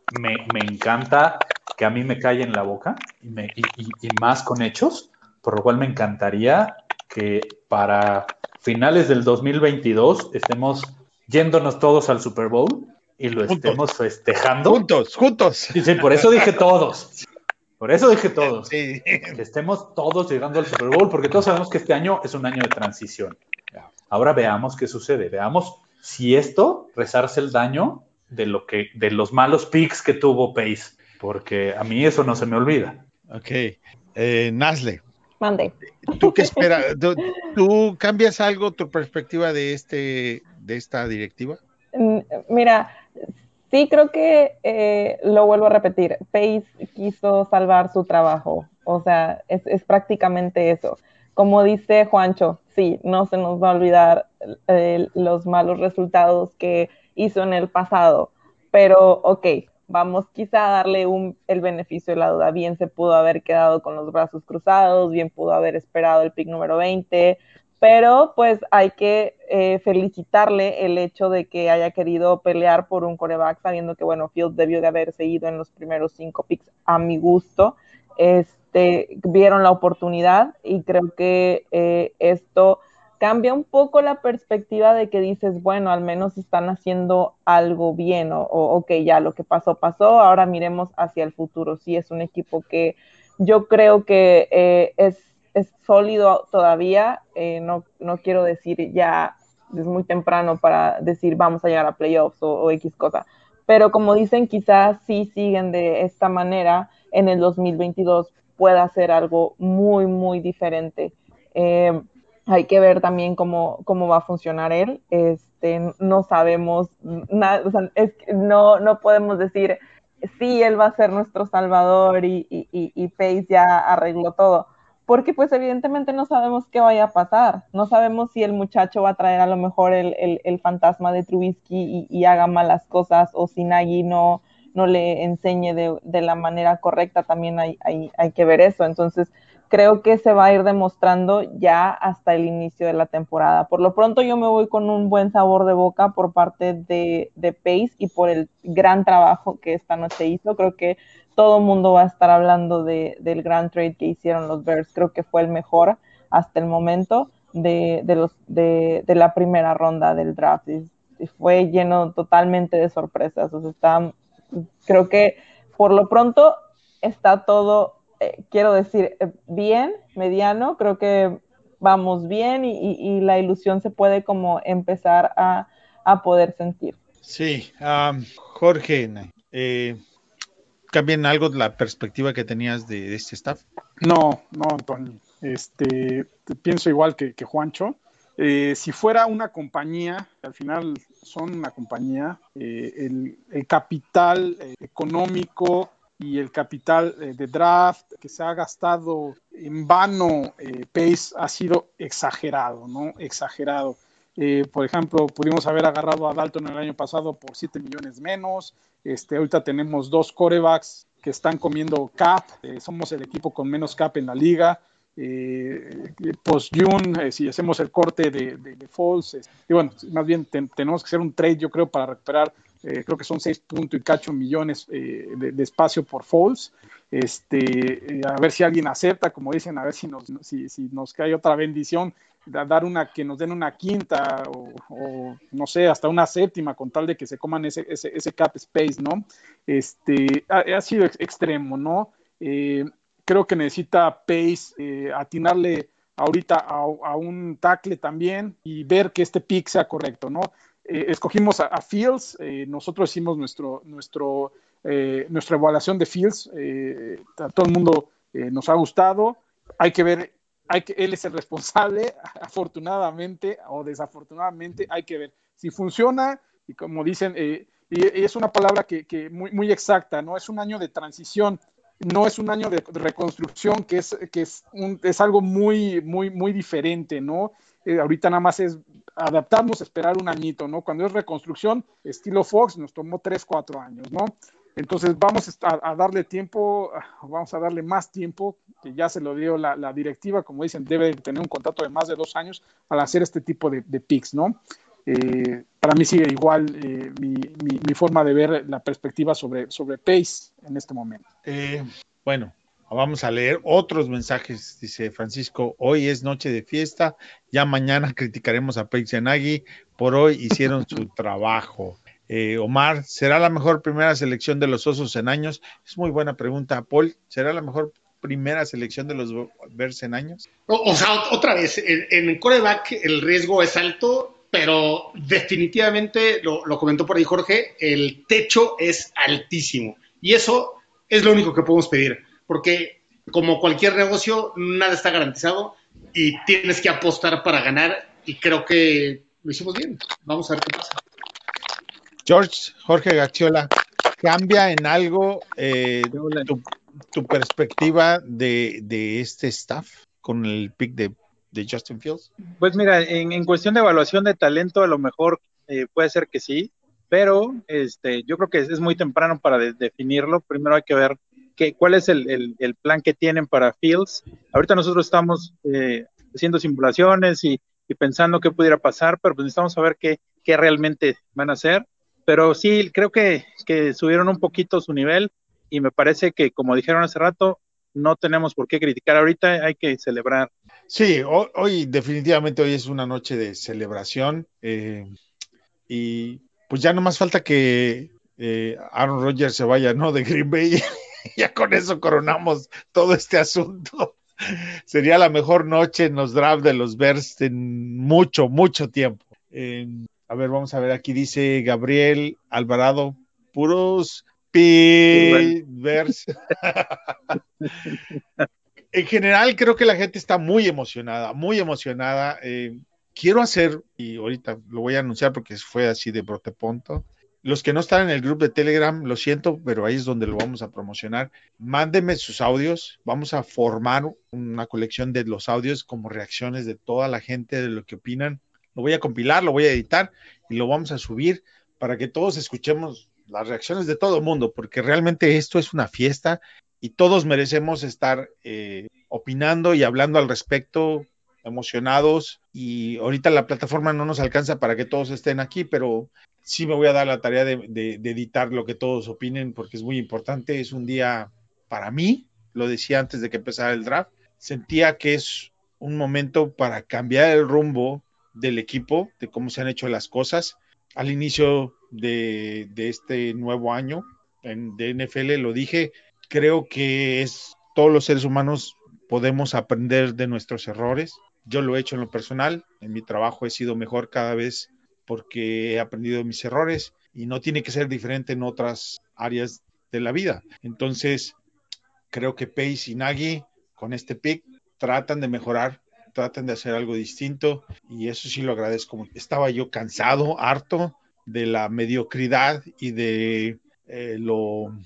Me, me encanta que a mí me calle en la boca y, me- y más con hechos, por lo cual me encantaría que para finales del 2022 estemos yéndonos todos al Super Bowl y lo Juntos. estemos festejando. Juntos, juntos. Sí, sí, por eso dije todos. Por eso dije todos. Sí. Que estemos todos llegando al Super Bowl, porque todos sabemos que este año es un año de transición. Ahora veamos qué sucede. Veamos si esto resarce el daño de lo que, de los malos picks que tuvo Pace. Porque a mí eso no se me olvida. Ok. Eh, Nasle, Mande. ¿tú qué esperas? ¿Tú, tú cambias algo tu perspectiva de, este, de esta directiva? Mm, Mira, sí creo que eh, lo vuelvo a repetir. Pace quiso salvar su trabajo. O sea, es, prácticamente eso. Como dice Juancho, sí, no se nos va a olvidar eh, los malos resultados que hizo en el pasado. Pero, ok, vamos quizá a darle un, el beneficio de la duda. Bien se pudo haber quedado con los brazos cruzados, bien pudo haber esperado el pick número 20, pero pues hay que eh, felicitarle el hecho de que haya querido pelear por un coreback, sabiendo que, bueno, Fields debió de haber seguido en los primeros cinco picks a mi gusto. Este, vieron la oportunidad y creo que eh, esto cambia un poco la perspectiva de que dices, bueno, al menos están haciendo algo bien o, o ok, ya lo que pasó, pasó, ahora miremos hacia el futuro. Sí, es un equipo que yo creo que eh, es es sólido todavía. Eh, no, no quiero decir ya, es muy temprano para decir vamos a llegar a playoffs o, X cosa. Pero como dicen, quizás sí siguen de esta manera en el 2022 pueda ser algo muy, muy diferente. Eh, hay que ver también cómo, cómo va a funcionar él. Este, no sabemos nada, o sea, es, no, no podemos decir sí, él va a ser nuestro salvador y, y, y, y ya arregló todo porque pues evidentemente no sabemos qué vaya a pasar, no sabemos si el muchacho va a traer a lo mejor el, el, el fantasma de Trubisky y, haga malas cosas o si Nagy no, no le enseñe de, de la manera correcta, también hay, hay, hay, que ver eso, entonces creo que se va a ir demostrando ya hasta el inicio de la temporada. Por lo pronto yo me voy con un buen sabor de boca por parte de, de Pace y por el gran trabajo que esta noche hizo, creo que todo el mundo va a estar hablando de, del gran trade que hicieron los Bears. Creo que fue el mejor hasta el momento de, los, de, la primera ronda del draft. Y, fue lleno totalmente de sorpresas. O sea, creo que por lo pronto está todo, eh, quiero decir, bien, mediano. Creo que vamos bien y, y la ilusión se puede como empezar a, a poder sentir. Sí, um, Jorge, eh, ¿cambian algo la perspectiva que tenías de, este staff? No, no, Antonio. Este, pienso igual que, Juancho. Eh, si fuera una compañía, al final son una compañía, eh, el, capital eh, económico y el capital de draft que se ha gastado en vano, Pace ha sido exagerado, ¿no? Exagerado. Por ejemplo, pudimos haber agarrado a Dalton el año pasado por 7 millones menos. Este, ahorita tenemos dos corebacks que están comiendo cap. somos el equipo con menos cap en la liga eh, post-June, eh, si hacemos el corte de, de, Falls, y bueno, más bien ten, tenemos que hacer un trade, yo creo, para recuperar, eh, creo que son 6 puntos y cacho millones eh, de, de, espacio por Falls. Este, a ver si alguien acepta, como dicen, a ver si nos, si, si nos cae otra bendición, dar una, que nos den una quinta o, no sé, hasta una séptima con tal de que se coman ese, ese, ese cap space, ¿no? Este, ha, sido ex extremo, ¿no? Eh, creo que necesita Pace eh, atinarle ahorita a, un tackle también y ver que este pick sea correcto, ¿no? Eh, escogimos a, a Fields, nosotros hicimos nuestro, nuestro, nuestra evaluación de Fields, a todo el mundo nos ha gustado, hay que ver, hay que, él es el responsable, <laughs> afortunadamente o desafortunadamente, hay que ver si funciona y como dicen, y, y, es una palabra que, que muy, muy exacta, ¿no? Es un año de transición no es un año de reconstrucción, que es, que es, un, es algo muy, muy, muy diferente, ¿no? Eh, ahorita nada más es adaptarnos, esperar un añito, ¿no? Cuando es reconstrucción, estilo Fox, nos tomó 3, 4 años, ¿no? Entonces vamos a, a, darle tiempo, vamos a darle más tiempo, que ya se lo dio la, la, directiva, como dicen, debe tener un contrato de más de dos años al hacer este tipo de, de picks, ¿no? Eh, para mí sigue igual eh, mi, mi, mi, forma de ver la perspectiva sobre, sobre Pace en este momento. Eh, bueno, vamos a leer otros mensajes. Dice Francisco, hoy es noche de fiesta, ya mañana <laughs> criticaremos a Pace y a Nagy, por hoy hicieron su <laughs> trabajo. Eh, Omar, ¿será la mejor primera selección de los Osos en años? Es muy buena pregunta, Paul. ¿Será la mejor primera selección de los Bears en años? O, sea, otra vez, en, en coreback el riesgo es alto, pero definitivamente, lo, lo, comentó por ahí Jorge, el techo es altísimo. Y eso es lo único que podemos pedir, porque como cualquier negocio, nada está garantizado y tienes que apostar para ganar y creo que lo hicimos bien. Vamos a ver qué pasa. George, Jorge Gacciola, ¿cambia en algo eh, tu, tu, perspectiva de, de este staff con el pick de de Justin Fields? Pues mira, en, en, cuestión de evaluación de talento, a lo mejor eh, puede ser que sí, pero este, yo creo que es, es muy temprano para de, definirlo. Primero hay que ver que, cuál es el, el, el, plan que tienen para Fields. Ahorita nosotros estamos eh, haciendo simulaciones y, y, pensando qué pudiera pasar, pero pues necesitamos saber qué, qué realmente van a hacer. Pero sí, creo que, subieron un poquito su nivel y me parece que, como dijeron hace rato, no tenemos por qué criticar ahorita, hay que celebrar. Sí, hoy, hoy definitivamente hoy es una noche de celebración eh, y pues ya no más falta que eh, Aaron Rodgers se vaya, ¿no? De Green Bay, <laughs> ya con eso coronamos todo este asunto. <laughs> Sería la mejor noche en los drafts de los Bears en mucho, mucho tiempo. A ver, vamos a ver, aquí dice Gabriel Alvarado, puros Bears. <laughs> en general, creo que la gente está muy emocionada, muy emocionada. Eh, quiero hacer, y ahorita lo voy a anunciar porque fue así de broteponto. Los que no están en el grupo de Telegram, lo siento, pero ahí es donde lo vamos a promocionar. Mándenme sus audios. Vamos a formar una colección de los audios como reacciones de toda la gente de lo que opinan. Lo voy a compilar, lo voy a editar y lo vamos a subir para que todos escuchemos las reacciones de todo el mundo, porque realmente esto es una fiesta y todos merecemos estar eh, opinando y hablando al respecto, emocionados. Y ahorita la plataforma no nos alcanza para que todos estén aquí, pero sí me voy a dar la tarea de, de, de editar lo que todos opinen, porque es muy importante. Es un día para mí, lo decía antes de que empezara el draft, sentía que es un momento para cambiar el rumbo del equipo, de cómo se han hecho las cosas. Al inicio de, este nuevo año en, de NFL, lo dije, creo que es todos los seres humanos podemos aprender de nuestros errores. Yo lo he hecho en lo personal, en mi trabajo he sido mejor cada vez porque he aprendido mis errores y no tiene que ser diferente en otras áreas de la vida. Entonces, creo que Pace y Nagy con este pick tratan de mejorar, tratan de hacer algo distinto y eso sí lo agradezco. Estaba yo cansado, harto de la mediocridad y de eh, lo,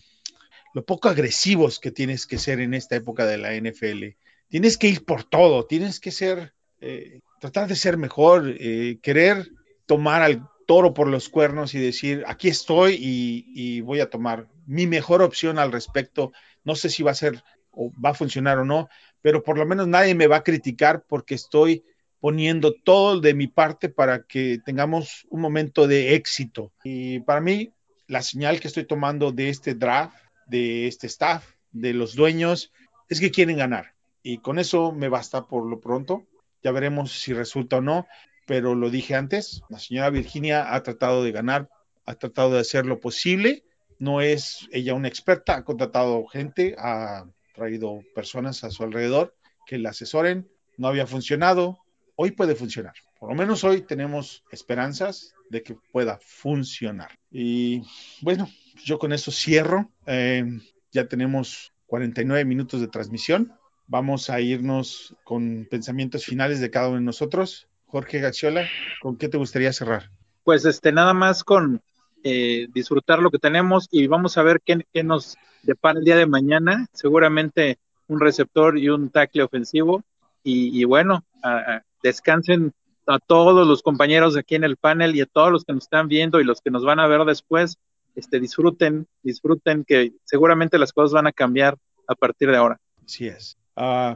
lo poco agresivos que tienes que ser en esta época de la NFL. Tienes que ir por todo, tienes que ser, eh, tratar de ser mejor, eh, querer tomar al toro por los cuernos y decir, aquí estoy y, y, voy a tomar mi mejor opción al respecto. No sé si va a ser o va a funcionar o no, pero por lo menos nadie me va a criticar porque estoy poniendo todo de mi parte para que tengamos un momento de éxito. Y para mí, la señal que estoy tomando de este draft, de este staff, de los dueños, es que quieren ganar. Y con eso me basta por lo pronto. Ya veremos si resulta o no, pero lo dije antes, la señora Virginia ha tratado de ganar, ha tratado de hacer lo posible. No es ella una experta, ha contratado gente, ha traído personas a su alrededor que la asesoren. No había funcionado, hoy puede funcionar. Por lo menos hoy tenemos esperanzas de que pueda funcionar. Y bueno, yo con eso cierro. Eh, ya tenemos 49 minutos de transmisión. Vamos a irnos con pensamientos finales de cada uno de nosotros. Jorge Gaxiola, ¿con qué te gustaría cerrar? Pues este, nada más con eh, disfrutar lo que tenemos y vamos a ver qué, nos depara el día de mañana. Seguramente un receptor y un tackle ofensivo. Y, bueno, descansen a todos los compañeros aquí en el panel y a todos los que nos están viendo y los que nos van a ver después. Este, disfruten, disfruten que seguramente las cosas van a cambiar a partir de ahora. Así es. Uh,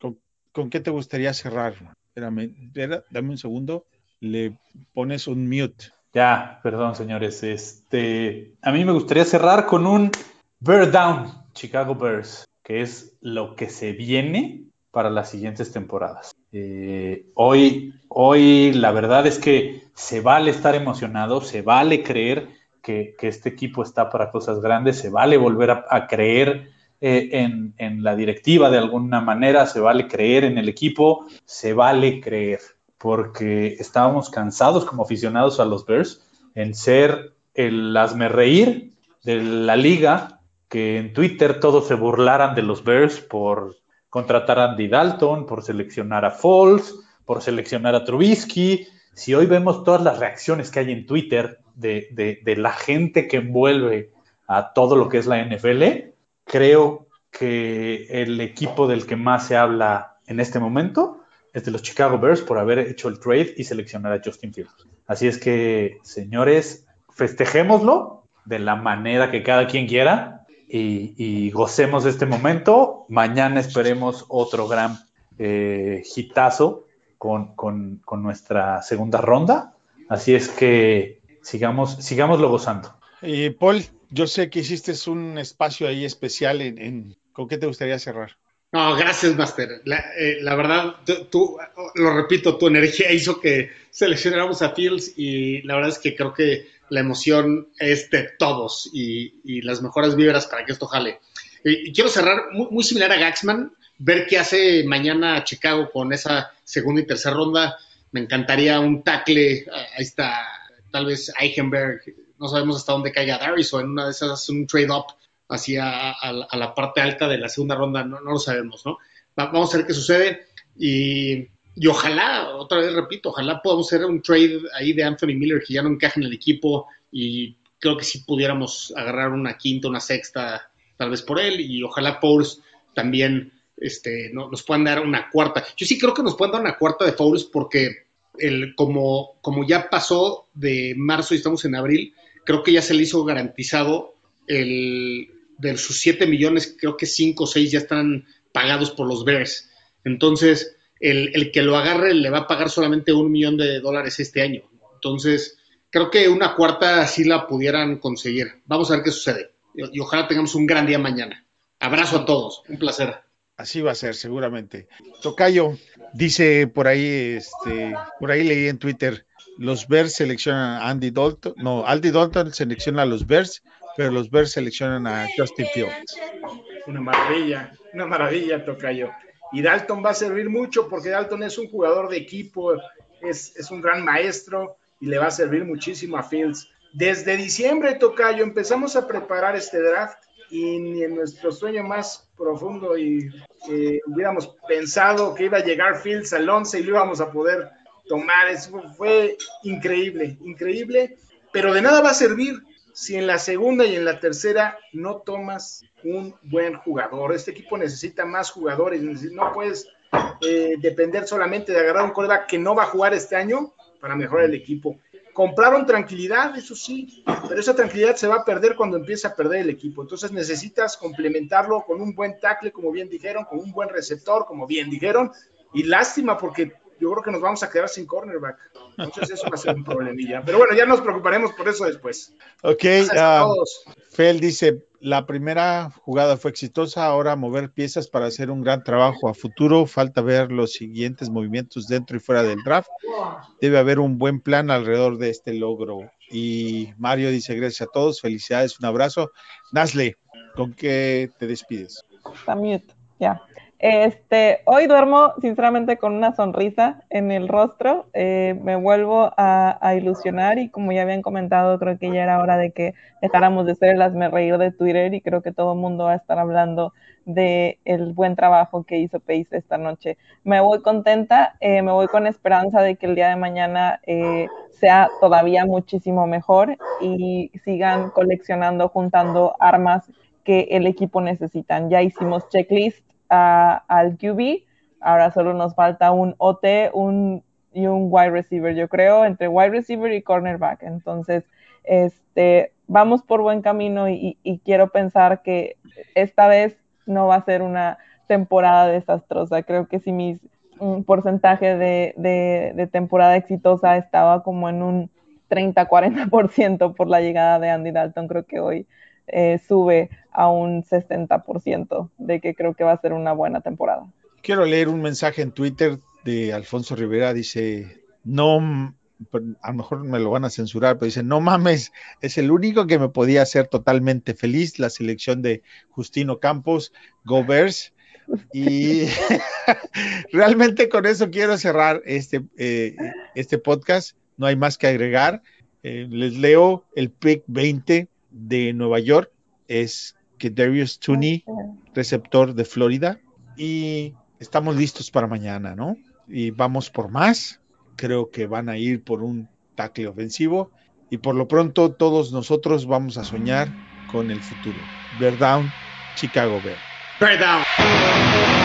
¿con, ¿con, qué te gustaría cerrar? Espérame, espera, dame un segundo. Le pones un mute. Ya, perdón, señores. Este, a mí me gustaría cerrar con un Bear Down, Chicago Bears, que es lo que se viene para las siguientes temporadas. Eh, hoy, hoy la verdad es que se vale estar emocionado, se vale creer que, que este equipo está para cosas grandes, se vale volver a, creer eh, en, en, la directiva de alguna manera, se vale creer en el equipo, se vale creer, porque estábamos cansados como aficionados a los Bears en ser el hazme reír de la liga, que en Twitter todos se burlaran de los Bears por contratar a Andy Dalton, por seleccionar a Foles, por seleccionar a Trubisky. Si hoy vemos todas las reacciones que hay en Twitter de, de, la gente que envuelve a todo lo que es la NFL, creo que el equipo del que más se habla en este momento es de los Chicago Bears por haber hecho el trade y seleccionar a Justin Fields. Así es que, señores, festejémoslo de la manera que cada quien quiera, y, y, gocemos este momento. Mañana esperemos otro gran eh, hitazo con, con, nuestra segunda ronda. Así es que sigamos, sigámoslo gozando. Y Paul, yo sé que hiciste un espacio ahí especial ¿con qué te gustaría cerrar? No, gracias, Master. La, eh, la verdad, tú, lo repito, tu energía hizo que seleccionáramos a Fields y la verdad es que creo que la emoción es de todos y, las mejores vibras para que esto jale. Y, y quiero cerrar muy, muy, similar a Gaxman, ver qué hace mañana Chicago con esa segunda y tercera ronda. Me encantaría un tackle, ahí está, tal vez Eichenberg, no sabemos hasta dónde caiga Darius o en una de esas un trade-up hacia a, la parte alta de la segunda ronda, no, no lo sabemos, ¿no? Vamos a ver qué sucede y, y, ojalá, otra vez repito, ojalá podamos hacer un trade ahí de Anthony Miller que ya no encaja en el equipo y creo que sí pudiéramos agarrar una quinta, una sexta, tal vez por él y ojalá Pauls también este, no, nos puedan dar una cuarta. Yo sí creo que nos puedan dar una cuarta de Fouls porque el, como, como ya pasó de marzo y estamos en abril, creo que ya se le hizo garantizado el, de sus 7 millones, creo que 5 o 6 ya están pagados por los Bears. Entonces, el, el, que lo agarre le va a pagar solamente un millón de dólares este año. Entonces, creo que una cuarta sí la pudieran conseguir. Vamos a ver qué sucede. Y, y ojalá tengamos un gran día mañana. Abrazo a todos. Un placer. Así va a ser, seguramente. Tocayo, dice por ahí, este, por ahí leí en Twitter, los Bears seleccionan a Andy Dalton, no, Andy Dalton selecciona a los Bears pero los Bears seleccionan a Justin Fields. Una maravilla, una maravilla, Tocayo. Y Dalton va a servir mucho porque Dalton es un jugador de equipo, es, es un gran maestro y le va a servir muchísimo a Fields. Desde diciembre, Tocayo, empezamos a preparar este draft y ni en nuestro sueño más profundo y que hubiéramos pensado que iba a llegar Fields al 11 y lo íbamos a poder tomar. Eso fue increíble, increíble, pero de nada va a servir si en la segunda y en la tercera no tomas un buen jugador. Este equipo necesita más jugadores, no puedes eh, depender solamente de agarrar un coreback que no va a jugar este año para mejorar el equipo. Compraron tranquilidad, eso sí, pero esa tranquilidad se va a perder cuando empiece a perder el equipo. Entonces necesitas complementarlo con un buen tackle, como bien dijeron, con un buen receptor, como bien dijeron. Y lástima porque yo creo que nos vamos a quedar sin cornerback. Entonces eso va a ser un problemilla. Pero bueno, ya nos preocuparemos por eso después. Ok, uh, Fel dice, la primera jugada fue exitosa, ahora mover piezas para hacer un gran trabajo a futuro. Falta ver los siguientes movimientos dentro y fuera del draft. Debe haber un buen plan alrededor de este logro. Y Mario dice, gracias a todos, felicidades, un abrazo. Nasle, ¿con qué te despides? También, ya. Este, hoy duermo sinceramente con una sonrisa en el rostro, eh, me vuelvo a, ilusionar y como ya habían comentado, creo que ya era hora de que dejáramos de ser el me reír de Twitter y creo que todo el mundo va a estar hablando de el buen trabajo que hizo Pace esta noche. Me voy contenta, eh, me voy con esperanza de que el día de mañana eh, sea todavía muchísimo mejor y sigan coleccionando, juntando armas que el equipo necesitan. Ya hicimos checklist al QB. Ahora solo nos falta un OT un, y un wide receiver, yo creo, entre wide receiver y cornerback. Entonces, este, vamos por buen camino y, quiero pensar que esta vez no va a ser una temporada desastrosa. Creo que si mi porcentaje de, temporada exitosa estaba como en un 30-40% por la llegada de Andy Dalton, creo que hoy eh, sube a un 60% de que creo que va a ser una buena temporada. Quiero leer un mensaje en Twitter de Alfonso Rivera, dice, no, a lo mejor me lo van a censurar, pero dice, no mames, es el único que me podía hacer totalmente feliz, la selección de Justino Campos, Govers. Y <laughs> realmente con eso quiero cerrar este, eh, este podcast. No hay más que agregar. Eh, les leo el pick 20 de Nueva York. Es que Darius Tooney, receptor de Florida, y estamos listos para mañana, ¿no? Y vamos por más. Creo que van a ir por un tackle ofensivo y por lo pronto todos nosotros vamos a soñar con el futuro. Bear down, Chicago Bear. Bear down.